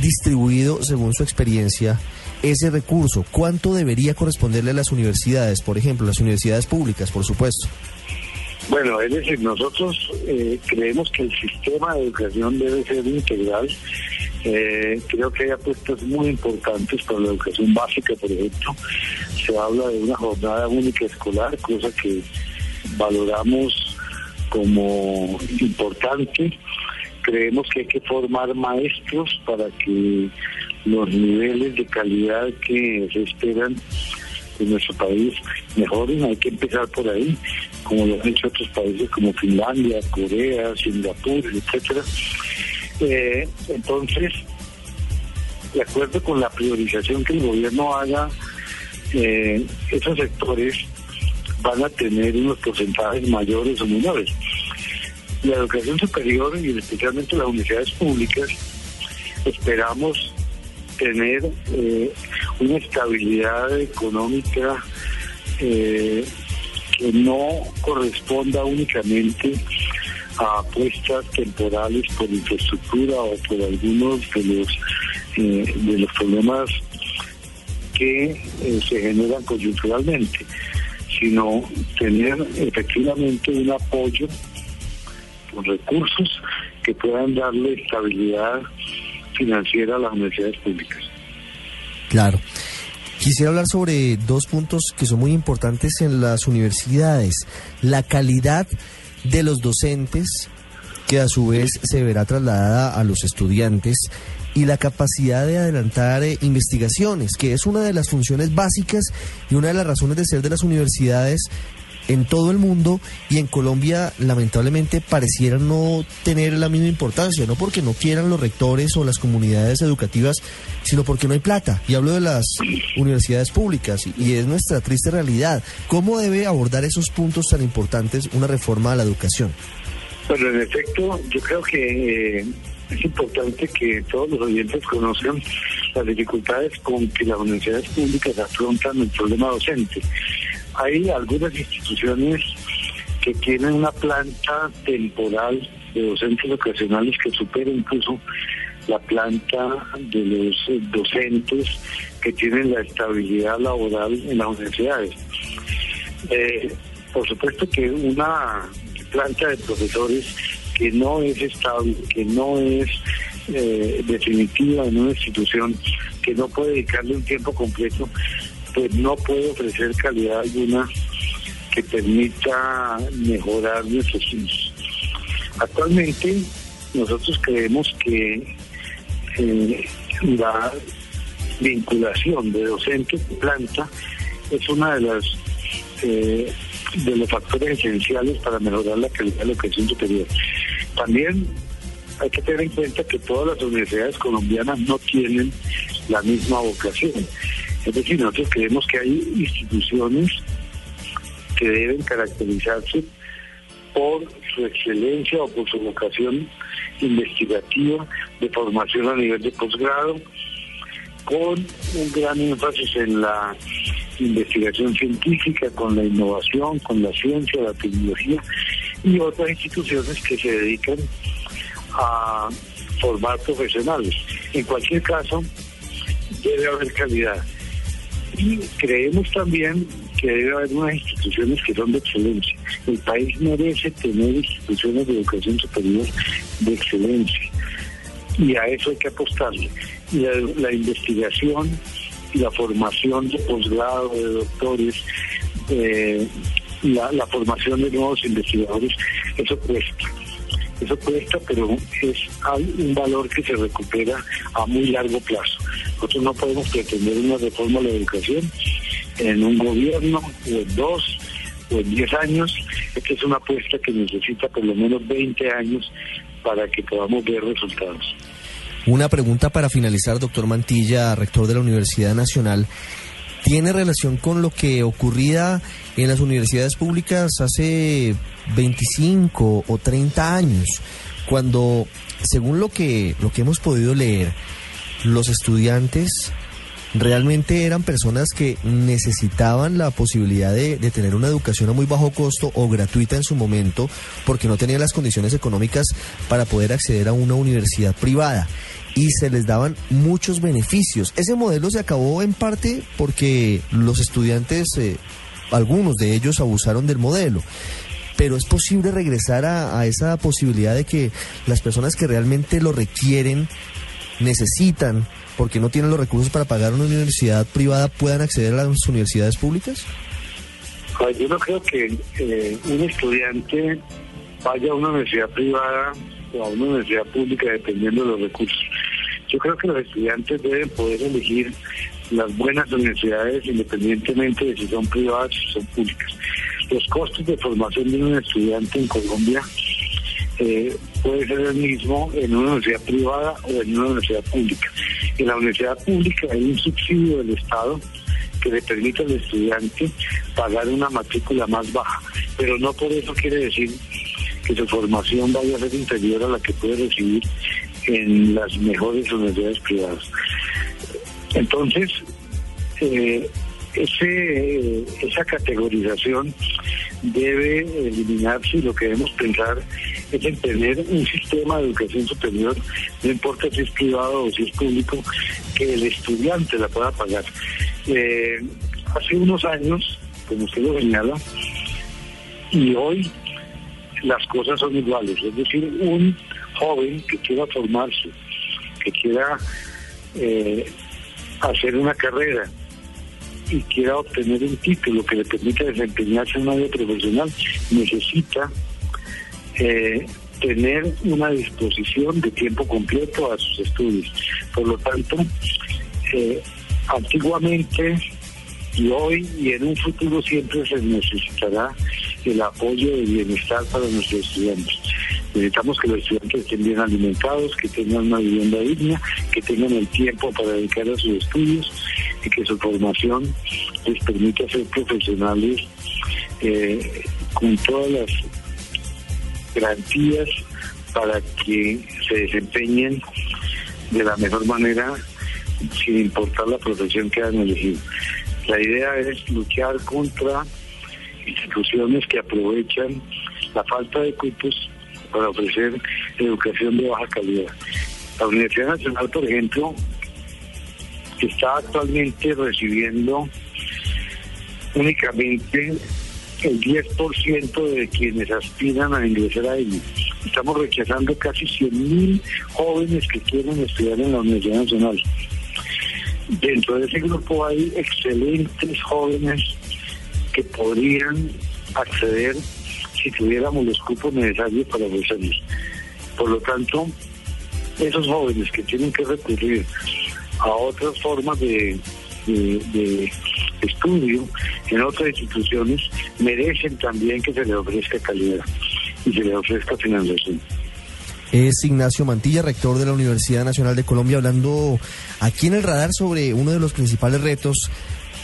distribuido, según su experiencia, ese recurso? ¿Cuánto debería corresponderle a las universidades, por ejemplo, las universidades públicas, por supuesto? Bueno, es decir, nosotros eh, creemos que el sistema de educación debe ser integral. Eh, creo que hay apuestas muy importantes para la educación básica, por ejemplo. Se habla de una jornada única escolar, cosa que valoramos como importante. Creemos que hay que formar maestros para que los niveles de calidad que se esperan en nuestro país mejoren. Hay que empezar por ahí, como lo han hecho otros países como Finlandia, Corea, Singapur, etcétera. Eh, entonces, de acuerdo con la priorización que el gobierno haga, eh, esos sectores van a tener unos porcentajes mayores o menores. La educación superior y especialmente las universidades públicas esperamos tener eh, una estabilidad económica eh, que no corresponda únicamente a apuestas temporales por infraestructura o por algunos de los eh, de los problemas que eh, se generan coyunturalmente, sino tener efectivamente un apoyo con recursos que puedan darle estabilidad financiera a las universidades públicas. Claro. Quisiera hablar sobre dos puntos que son muy importantes en las universidades. La calidad de los docentes, que a su vez se verá trasladada a los estudiantes, y la capacidad de adelantar eh, investigaciones, que es una de las funciones básicas y una de las razones de ser de las universidades en todo el mundo y en Colombia lamentablemente pareciera no tener la misma importancia, no porque no quieran los rectores o las comunidades educativas, sino porque no hay plata. Y hablo de las universidades públicas y, es nuestra triste realidad. ¿Cómo debe abordar esos puntos tan importantes una reforma a la educación? Bueno, en efecto, yo creo que eh, es importante que todos los oyentes conozcan las dificultades con que las universidades públicas afrontan el problema docente. Hay algunas instituciones que tienen una planta temporal de docentes ocasionales que supera incluso la planta de los docentes que tienen la estabilidad laboral en las universidades. Eh, por supuesto que una planta de profesores que no es estable, que no es eh, definitiva en una institución, que no puede dedicarle un tiempo completo, pues no puede ofrecer calidad alguna que permita mejorar nuestros estudios. Actualmente nosotros creemos que eh, la vinculación de docentes y planta es una de las eh, de los factores esenciales para mejorar la calidad de la educación superior. También hay que tener en cuenta que todas las universidades colombianas no tienen la misma vocación. Es decir, nosotros creemos que hay instituciones que deben caracterizarse por su excelencia o por su vocación investigativa de formación a nivel de posgrado, con un gran énfasis en la investigación científica, con la innovación, con la ciencia, la tecnología y otras instituciones que se dedican a formar profesionales. En cualquier caso, debe haber calidad. Y creemos también que debe haber unas instituciones que son de excelencia. El país merece tener instituciones de educación superior de excelencia y a eso hay que apostarle. La, la investigación y la formación de posgrado, de doctores, eh, la, la formación de nuevos investigadores, eso cuesta. Eso cuesta, pero es hay un valor que se recupera a muy largo plazo. Nosotros no podemos pretender una reforma de la educación en un gobierno o en dos o en diez años. Esta es una apuesta que necesita por lo menos 20 años para que podamos ver resultados. Una pregunta para finalizar, doctor Mantilla, rector de la Universidad Nacional. ¿Tiene relación con lo que ocurría en las universidades públicas hace 25 o 30 años, cuando, según lo que, lo que hemos podido leer, los estudiantes realmente eran personas que necesitaban la posibilidad de, de, tener una educación a muy bajo costo o gratuita en su momento porque no tenían las condiciones económicas para poder acceder a una universidad privada y se les daban muchos beneficios. Ese modelo se acabó en parte porque los estudiantes, eh, algunos de ellos abusaron del modelo. Pero es posible regresar a, esa posibilidad de que las personas que realmente lo requieren, necesitan, porque no tienen los recursos para pagar una universidad privada, puedan acceder a las universidades públicas? Pues yo no creo que eh, un estudiante vaya a una universidad privada a una universidad pública dependiendo de los recursos. Yo creo que los estudiantes deben poder elegir las buenas universidades independientemente de si son privadas o si son públicas. Los costos de formación de un estudiante en Colombia eh, puede ser el mismo en una universidad privada o en una universidad pública. En la universidad pública hay un subsidio del Estado que le permite al estudiante pagar una matrícula más baja, pero no por eso quiere decir que su formación vaya a ser inferior a la que puede recibir en las mejores universidades privadas. Entonces, eh, ese, esa categorización debe eliminarse y lo que debemos pensar es en tener un sistema de educación superior, no importa si es privado o si es público, que el estudiante la pueda pagar. Eh, hace unos años, como usted lo señala, y hoy las cosas son iguales, es decir, un joven que quiera formarse, que quiera eh, hacer una carrera y quiera obtener un título que le permita desempeñarse en una vida profesional, necesita eh, tener una disposición de tiempo completo a sus estudios. Por lo tanto, eh, antiguamente y hoy y en un futuro siempre se necesitará el apoyo de bienestar para nuestros estudiantes. Necesitamos que los estudiantes estén bien alimentados, que tengan una vivienda digna, que tengan el tiempo para dedicar a sus estudios y que su formación les permita ser profesionales eh, con todas las garantías para que se desempeñen de la mejor manera sin importar la profesión que han elegido. La idea es luchar contra instituciones que aprovechan la falta de cupos para ofrecer educación de baja calidad. La Universidad Nacional, por ejemplo, está actualmente recibiendo únicamente el 10% de quienes aspiran a ingresar a ella. Estamos rechazando casi 100.000 jóvenes que quieren estudiar en la Universidad Nacional. Dentro de ese grupo hay excelentes jóvenes que podrían acceder si tuviéramos los cupos necesarios para ofrecerlos. Por lo tanto, esos jóvenes que tienen que recurrir a otras formas de, de, de estudio en otras instituciones merecen también que se les ofrezca calidad y se les ofrezca financiación. Es Ignacio Mantilla, rector de la Universidad Nacional de Colombia, hablando aquí en el radar sobre uno de los principales retos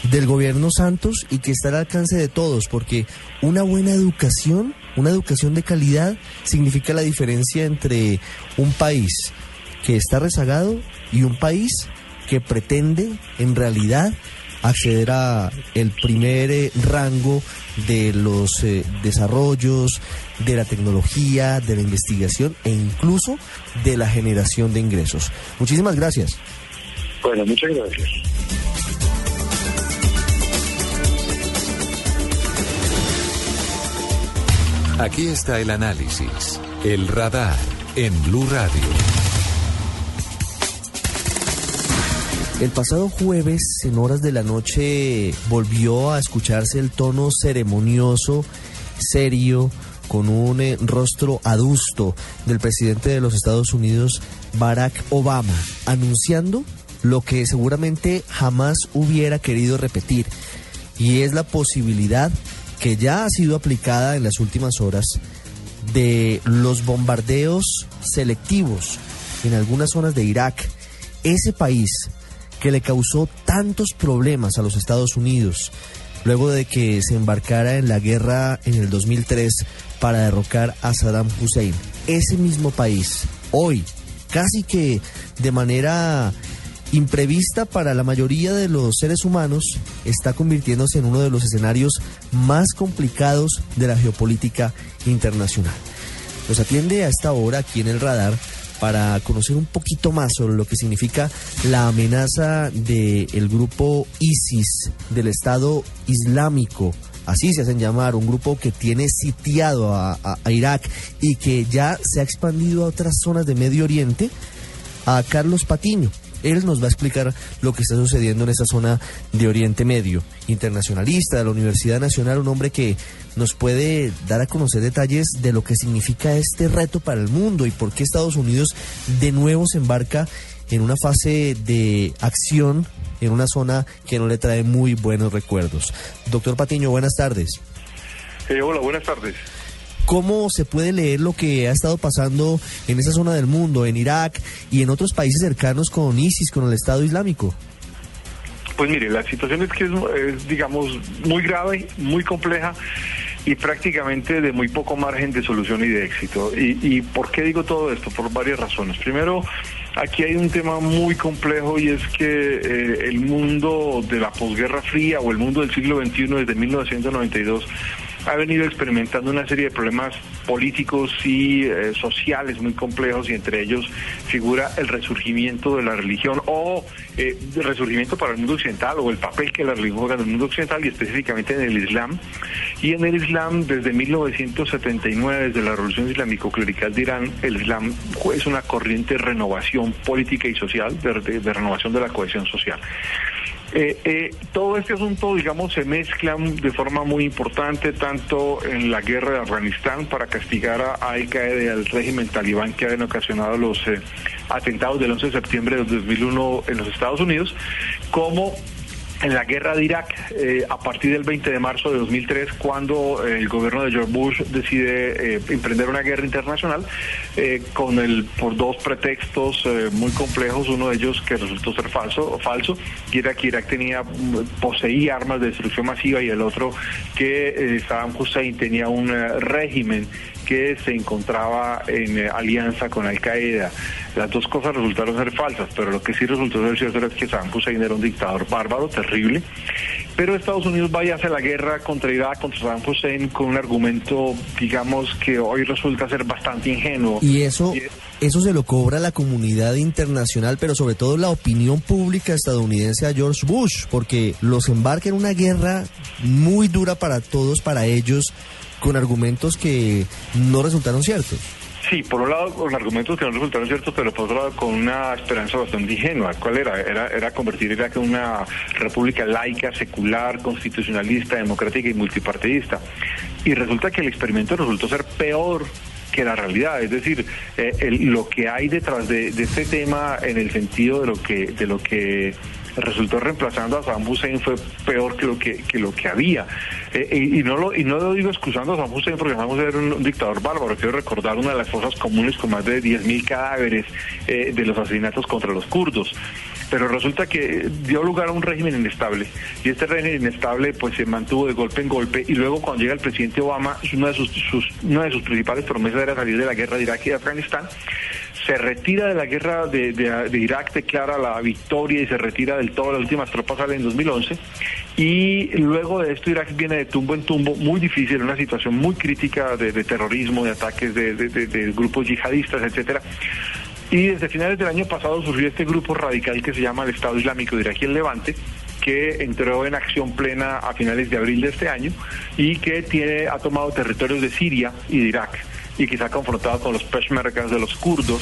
del gobierno Santos y que está al alcance de todos, porque una buena educación, una educación de calidad, significa la diferencia entre un país que está rezagado y un país que pretende en realidad acceder a el primer eh, rango de los eh, desarrollos, de la tecnología, de la investigación e incluso de la generación de ingresos. Muchísimas gracias. Bueno, muchas gracias. Aquí está el análisis, el radar en Blue Radio. El pasado jueves, en horas de la noche, volvió a escucharse el tono ceremonioso, serio, con un eh, rostro adusto del presidente de los Estados Unidos, Barack Obama, anunciando lo que seguramente jamás hubiera querido repetir, y es la posibilidad que ya ha sido aplicada en las últimas horas de los bombardeos selectivos en algunas zonas de Irak, ese país que le causó tantos problemas a los Estados Unidos luego de que se embarcara en la guerra en el 2003 para derrocar a Saddam Hussein. Ese mismo país, hoy, casi que de manera imprevista para la mayoría de los seres humanos, está convirtiéndose en uno de los escenarios más complicados de la geopolítica internacional. Nos atiende a esta hora aquí en el radar para conocer un poquito más sobre lo que significa la amenaza del grupo ISIS, del Estado Islámico. Así se hacen llamar, un grupo que tiene sitiado a, a Irak y que ya se ha expandido a otras zonas de Medio Oriente, a Carlos Patiño. Él nos va a explicar lo que está sucediendo en esa zona de Oriente Medio. Internacionalista de la Universidad Nacional, un hombre que nos puede dar a conocer detalles de lo que significa este reto para el mundo y por qué Estados Unidos de nuevo se embarca en una fase de acción en una zona que no le trae muy buenos recuerdos. Doctor Patiño, buenas tardes. Hola, buenas tardes. ¿Cómo se puede leer lo que ha estado pasando en esa zona del mundo, en Irak y en otros países cercanos con ISIS, con el Estado Islámico? Pues mire, la situación es que es, digamos, muy grave, muy compleja y prácticamente de muy poco margen de solución y de éxito. ¿Y, y por qué digo todo esto? Por varias razones. Primero, aquí hay un tema muy complejo y es que eh, el mundo de la posguerra fría o el mundo del siglo XXI desde 1992 ha venido experimentando una serie de problemas políticos y eh, sociales muy complejos y entre ellos figura el resurgimiento de la religión o eh, el resurgimiento para el mundo occidental o el papel que la religión juega en el mundo occidental y específicamente en el Islam. Y en el Islam desde 1979, desde la revolución islámico-clerical de Irán, el Islam es una corriente de renovación política y social, de, renovación de la cohesión social. Eh, eh, todo este asunto, digamos, se mezcla de forma muy importante tanto en la guerra de Afganistán para castigar a Al Qaeda y al régimen talibán que habían ocasionado los eh, atentados del 11 de septiembre de 2001 en los Estados Unidos, como en la guerra de Irak eh, a partir del 20 de marzo de 2003 cuando eh, el gobierno de George Bush decide eh, emprender una guerra internacional con el por dos pretextos muy complejos uno de ellos que resultó ser falso falso y era que Irak tenía poseía armas de destrucción masiva y el otro que Saddam Hussein tenía un régimen que se encontraba en eh, alianza con Al Qaeda. Las dos cosas resultaron ser falsas, pero lo que sí resultó ser cierto es que Saddam Hussein era un dictador bárbaro, terrible. Pero Estados Unidos vaya a hacer la guerra contra Irak, contra Saddam Hussein, con un argumento, digamos, que hoy resulta ser bastante ingenuo. Y eso, eso se lo cobra la comunidad internacional, pero sobre todo la opinión pública estadounidense a George Bush, porque los embarca en una guerra muy dura para todos, para ellos con argumentos que no resultaron ciertos. Sí, por un lado con argumentos que no resultaron ciertos, pero por otro lado con una esperanza bastante ingenua. ¿Cuál era? Era, era convertir Irak en una república laica, secular, constitucionalista, democrática y multipartidista. Y resulta que el experimento resultó ser peor que la realidad, es decir, eh, el, lo que hay detrás de, de, este tema en el sentido de lo que de lo que resultó reemplazando a Saddam Hussein fue peor que lo que, que lo que había. Eh, y, no lo, y no lo digo excusando a Saddam Hussein porque Saddam Hussein era un, dictador bárbaro. Quiero recordar una de las fosas comunes con más de 10.000 cadáveres eh, de los asesinatos contra los kurdos pero resulta que dio lugar a un régimen inestable y este régimen inestable pues se mantuvo de golpe en golpe y luego cuando llega el presidente Obama una de sus, una de sus principales promesas era salir de la guerra de Irak y Afganistán se retira de la guerra de, Irak, declara la victoria y se retira del todo, las últimas tropas salen en 2011 y luego de esto Irak viene de tumbo en tumbo, muy difícil, una situación muy crítica de, terrorismo, de ataques de, de grupos yihadistas, etcétera. Y desde finales del año pasado surgió este grupo radical que se llama el Estado Islámico de Irak y el Levante, que entró en acción plena a finales de abril de este año y que tiene, ha tomado territorios de Siria y de Irak y ha confrontado con los peshmergas de los kurdos.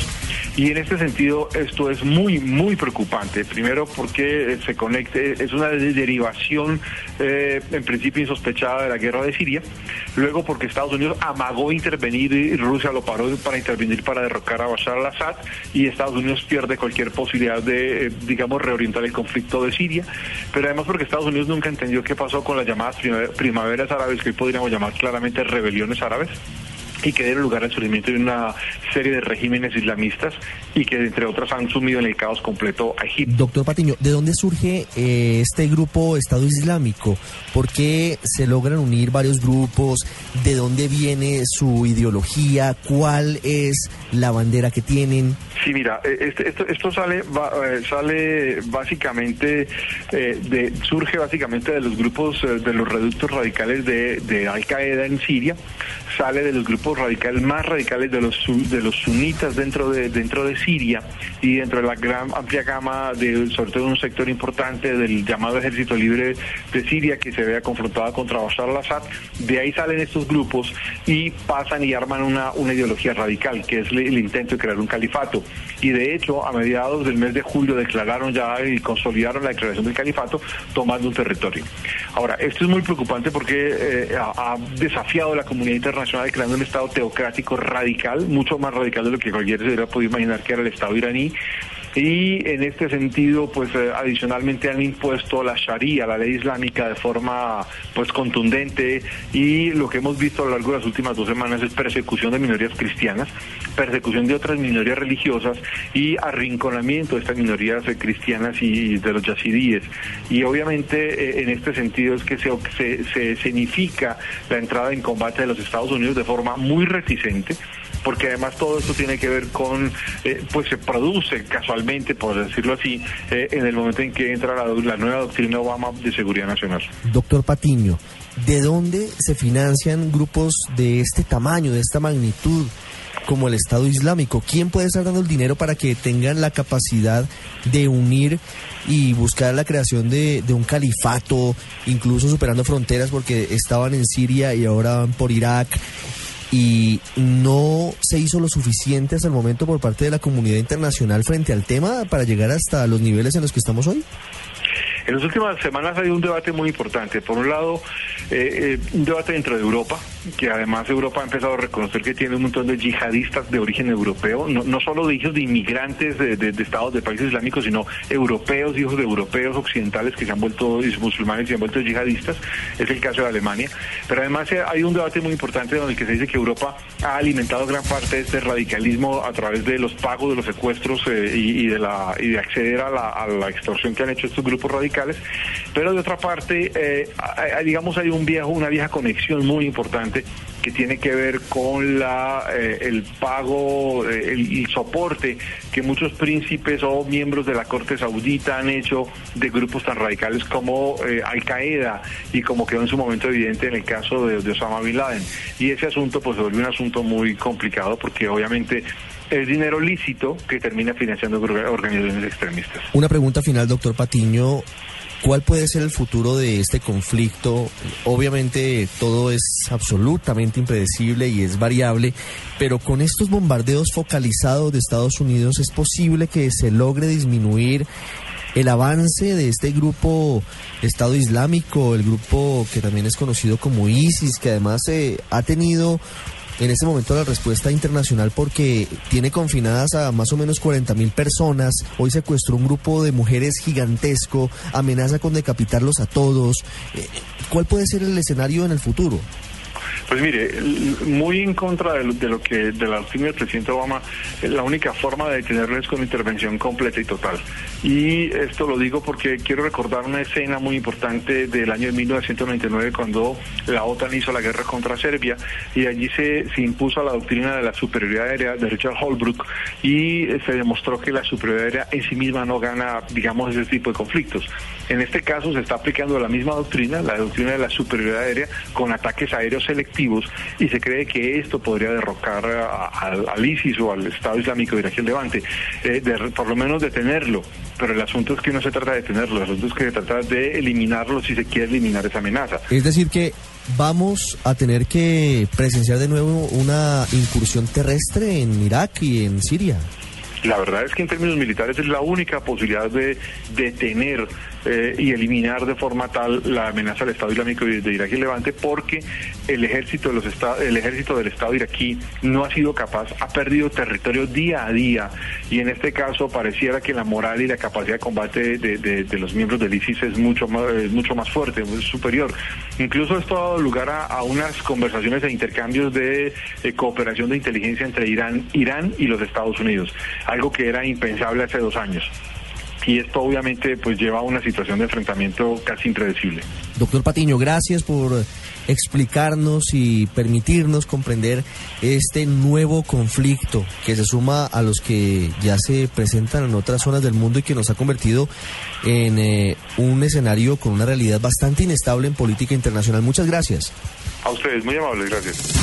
Y en este sentido esto es muy, muy preocupante. Primero porque eh, se conecte, es una de- derivación eh, en principio insospechada de la guerra de Siria. Luego porque Estados Unidos amagó intervenir y Rusia lo paró para intervenir para derrocar a Bashar al-Assad y Estados Unidos pierde cualquier posibilidad de, eh, digamos, reorientar el conflicto de Siria. Pero además porque Estados Unidos nunca entendió qué pasó con las llamadas primavera- primaveras árabes, que hoy podríamos llamar claramente rebeliones árabes y que dieron lugar al surgimiento de una serie de regímenes islamistas y que entre otras han sumido en el caos completo a Egipto. Doctor Patiño, ¿de dónde surge eh, este grupo Estado Islámico? ¿Por qué se logran unir varios grupos? ¿De dónde viene su ideología? ¿Cuál es la bandera que tienen? Sí, mira, eh, este- esto, esto sale va- eh, sale básicamente eh, de surge básicamente de los grupos de los reductos radicales de, de Al Qaeda en Siria, sale de los grupos radicales más radicales de los de los sunitas dentro de dentro de Siria y dentro de la gran amplia gama de sobre todo un sector importante del llamado Ejército Libre de Siria que se vea confrontada contra Bashar al-Assad. De ahí salen estos grupos y pasan y arman una, una ideología radical, que es el, intento de crear un califato. Y de hecho, a mediados del mes de julio declararon ya y consolidaron la declaración del califato tomando un territorio. Ahora, esto es muy preocupante porque eh, ha, ha desafiado la comunidad internacional creando un Estado teocrático radical, mucho más radical de lo que cualquiera se hubiera podido imaginar que era el Estado iraní. Y en este sentido, pues eh, adicionalmente han impuesto la Sharia, la ley islámica, de forma pues contundente. Y lo que hemos visto a lo largo de las últimas dos semanas es persecución de minorías cristianas, persecución de otras minorías religiosas y arrinconamiento de estas minorías eh, cristianas y de los yazidíes. Y obviamente eh, en este sentido es que se, se, se escenifica la entrada en combate de los Estados Unidos de forma muy reticente porque además todo esto tiene que ver con, eh, pues se produce casualmente, por decirlo así, eh, en el momento en que entra la, nueva doctrina Obama de seguridad nacional. Doctor Patiño, ¿de dónde se financian grupos de este tamaño, de esta magnitud? como el Estado Islámico. ¿Quién puede estar dando el dinero para que tengan la capacidad de unir y buscar la creación de, de un califato, incluso superando fronteras porque estaban en Siria y ahora van por Irak? Y no se hizo lo suficiente hasta el momento por parte de la comunidad internacional frente al tema para llegar hasta los niveles en los que estamos hoy? En las últimas semanas ha habido un debate muy importante. Por un lado, eh, eh, un debate dentro de Europa, que además Europa ha empezado a reconocer que tiene un montón de yihadistas de origen europeo, no, no solo de hijos de inmigrantes de, de, estados de países islámicos, sino europeos, hijos de europeos occidentales que se han vuelto musulmanes y se han vuelto yihadistas. Es el caso de Alemania. Pero además eh, hay un debate muy importante donde se dice que Europa ha alimentado gran parte de este radicalismo a través de los pagos, de los secuestros eh, y, de la, y de acceder a la, extorsión que han hecho estos grupos radicales pero de otra parte, eh, digamos, hay un viejo, una vieja conexión muy importante que tiene que ver con la, eh, el pago, eh, el, soporte que muchos príncipes o miembros de la corte saudita han hecho de grupos tan radicales como eh, Al Qaeda y como quedó en su momento evidente en el caso de, de Osama Bin Laden. Y ese asunto pues se volvió un asunto muy complicado porque obviamente es dinero lícito que termina financiando organizaciones extremistas. Una pregunta final, doctor Patiño. ¿Cuál puede ser el futuro de este conflicto? Obviamente todo es absolutamente impredecible y es variable, pero con estos bombardeos focalizados de Estados Unidos es posible que se logre disminuir el avance de este grupo Estado Islámico, el grupo que también es conocido como ISIS, que además eh, ha tenido en este momento la respuesta internacional porque tiene confinadas a más o menos 40 mil personas. Hoy secuestró un grupo de mujeres gigantesco, amenaza con decapitarlos a todos. ¿Cuál puede ser el escenario en el futuro? Pues mire, muy en contra de lo, de lo que de la del presidente Obama, la única forma de detenerlo es con intervención completa y total. Y esto lo digo porque quiero recordar una escena muy importante del año de 1999 cuando la OTAN hizo la guerra contra Serbia y allí se, se impuso la doctrina de la superioridad aérea de Richard Holbrooke y se demostró que la superioridad aérea en sí misma no gana, digamos, ese tipo de conflictos. En este caso se está aplicando la misma doctrina, la doctrina de la superioridad aérea, con ataques aéreos selectivos activos y se cree que esto podría derrocar a- a- al ISIS o al Estado Islámico de Irak y el Levante, eh, de- por lo menos detenerlo. Pero el asunto es que no se trata de detenerlo, el asunto es que se trata de eliminarlo si se quiere eliminar esa amenaza. Es decir, que vamos a tener que presenciar de nuevo una incursión terrestre en Irak y en Siria. La verdad es que en términos militares es la única posibilidad de detener eh, y eliminar de forma tal la amenaza del Estado Islámico de, Irak y Levante porque el ejército de los el ejército del Estado iraquí no ha sido capaz, ha perdido territorio día a día y en este caso pareciera que la moral y la capacidad de combate de, de- los miembros del ISIS es mucho más, mucho más fuerte, es superior. Incluso esto ha dado lugar a, a unas conversaciones e intercambios de cooperación de inteligencia entre Irán, Irán y los Estados Unidos, algo que era impensable hace dos años. Y esto obviamente pues lleva a una situación de enfrentamiento casi impredecible. Doctor Patiño, gracias por explicarnos y permitirnos comprender este nuevo conflicto que se suma a los que ya se presentan en otras zonas del mundo y que nos ha convertido en eh, un escenario con una realidad bastante inestable en política internacional. Muchas gracias. A ustedes, muy amables, gracias.